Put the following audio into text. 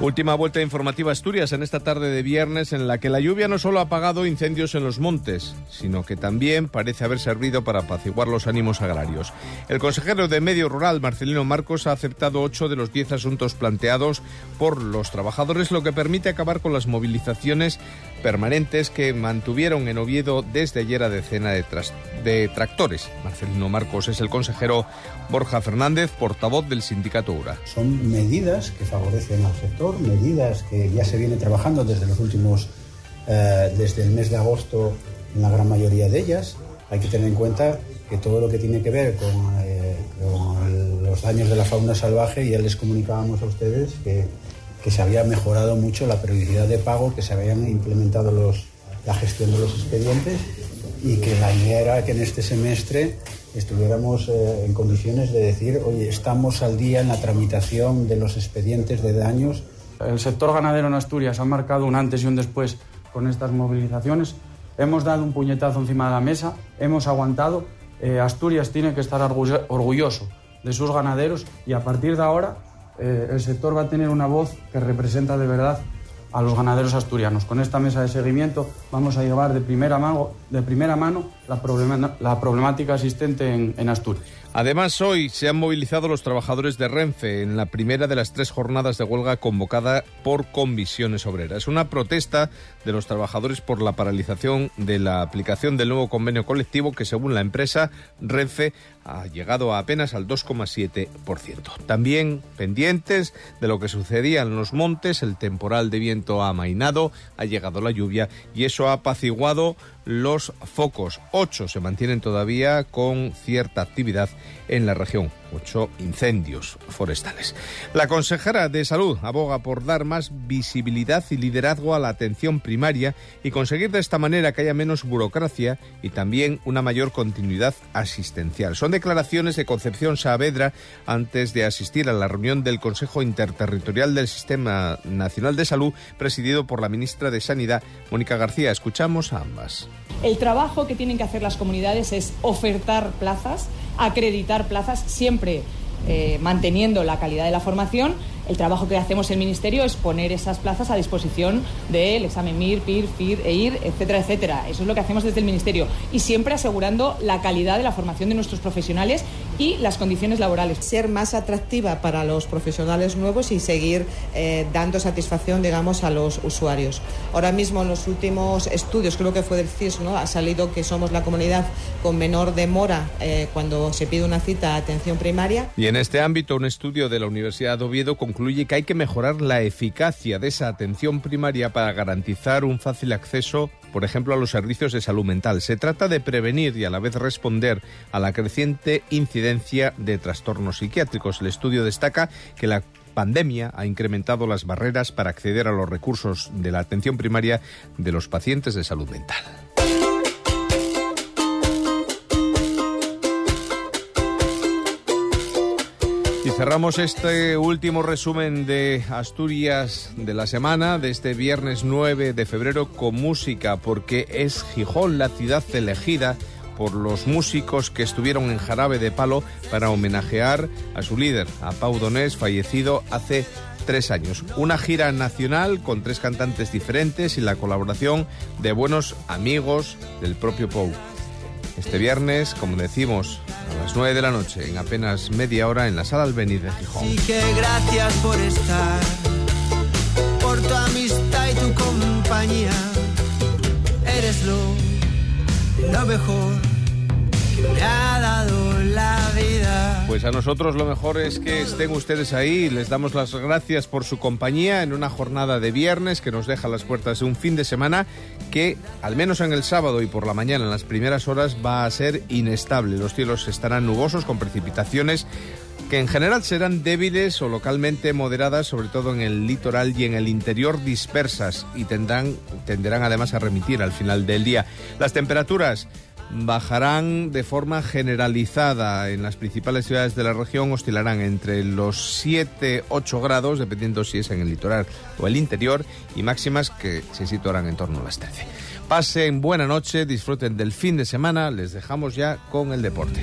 Última vuelta informativa Asturias en esta tarde de viernes en la que la lluvia no solo ha apagado incendios en los montes, sino que también parece haber servido para apaciguar los ánimos agrarios. El consejero de Medio Rural, Marcelino Marcos, ha aceptado ocho de los diez asuntos planteados por los trabajadores, lo que permite acabar con las movilizaciones permanentes que mantuvieron en Oviedo desde ayer a decena de, de tractores. Marcelino Marcos es el consejero Borja Fernández, portavoz del sindicato URA. Son medidas que favorecen al sector, medidas que ya se viene trabajando desde los últimos, eh, desde el mes de agosto en la gran mayoría de ellas. Hay que tener en cuenta que todo lo que tiene que ver con, eh, con los daños de la fauna salvaje, ya les comunicábamos a ustedes que, que se había mejorado mucho la periodicidad de pago, que se habían implementado los, la gestión de los expedientes y que la idea era que en este semestre estuviéramos eh, en condiciones de decir, oye, estamos al día en la tramitación de los expedientes de daños. El sector ganadero en Asturias ha marcado un antes y un después con estas movilizaciones. Hemos dado un puñetazo encima de la mesa, hemos aguantado. Eh, Asturias tiene que estar orgulloso de sus ganaderos y a partir de ahora eh, el sector va a tener una voz que representa de verdad a los ganaderos asturianos. Con esta mesa de seguimiento vamos a llevar de primera mano, de primera mano la, problemática existente en, en Asturias. Además, hoy se han movilizado los trabajadores de Renfe en la primera de las tres jornadas de huelga convocada por comisiones obreras. Una protesta de los trabajadores por la paralización de la aplicación del nuevo convenio colectivo que, según la empresa Renfe, ha llegado a apenas al 2,7%. También pendientes de lo que sucedía en los montes, el temporal de viento ha amainado, ha llegado la lluvia y eso ha apaciguado los focos. Ocho se mantienen todavía con cierta actividad en la región ocho incendios forestales. La consejera de Salud aboga por dar más visibilidad y liderazgo a la atención primaria y conseguir de esta manera que haya menos burocracia y también una mayor continuidad asistencial. Son declaraciones de Concepción Saavedra antes de asistir a la reunión del Consejo Interterritorial del Sistema Nacional de Salud presidido por la ministra de Sanidad, Mónica García. Escuchamos a ambas. El trabajo que tienen que hacer las comunidades es ofertar plazas, acreditar plazas, siempre eh, manteniendo la calidad de la formación el trabajo que hacemos en el Ministerio es poner esas plazas a disposición del examen MIR, PIR, FIR, EIR, etcétera, etcétera. Eso es lo que hacemos desde el Ministerio. Y siempre asegurando la calidad de la formación de nuestros profesionales y las condiciones laborales. Ser más atractiva para los profesionales nuevos y seguir eh, dando satisfacción, digamos, a los usuarios. Ahora mismo en los últimos estudios, creo que fue del CIS, ¿no? ha salido que somos la comunidad con menor demora eh, cuando se pide una cita a atención primaria. Y en este ámbito, un estudio de la Universidad de Oviedo concluye que hay que mejorar la eficacia de esa atención primaria para garantizar un fácil acceso, por ejemplo, a los servicios de salud mental. Se trata de prevenir y a la vez responder a la creciente incidencia de trastornos psiquiátricos. El estudio destaca que la pandemia ha incrementado las barreras para acceder a los recursos de la atención primaria de los pacientes de salud mental. Cerramos este último resumen de Asturias de la semana, de este viernes 9 de febrero, con música, porque es Gijón la ciudad elegida por los músicos que estuvieron en Jarabe de Palo para homenajear a su líder, a Pau Donés, fallecido hace tres años. Una gira nacional con tres cantantes diferentes y la colaboración de buenos amigos del propio Pau. Este viernes, como decimos, a las 9 de la noche, en apenas media hora, en la sala Albeniz de Gijón. Así que gracias por estar, por tu amistad y tu compañía. Eres lo, lo mejor que me ha dado. Pues a nosotros lo mejor es que estén ustedes ahí. Les damos las gracias por su compañía en una jornada de viernes que nos deja las puertas de un fin de semana que, al menos en el sábado y por la mañana, en las primeras horas, va a ser inestable. Los cielos estarán nubosos con precipitaciones que en general serán débiles o localmente moderadas, sobre todo en el litoral y en el interior dispersas, y tendrán, tenderán además a remitir al final del día. Las temperaturas bajarán de forma generalizada en las principales ciudades de la región, oscilarán entre los 7-8 grados, dependiendo si es en el litoral o el interior, y máximas que se situarán en torno a las 13. Pasen buena noche, disfruten del fin de semana, les dejamos ya con el deporte.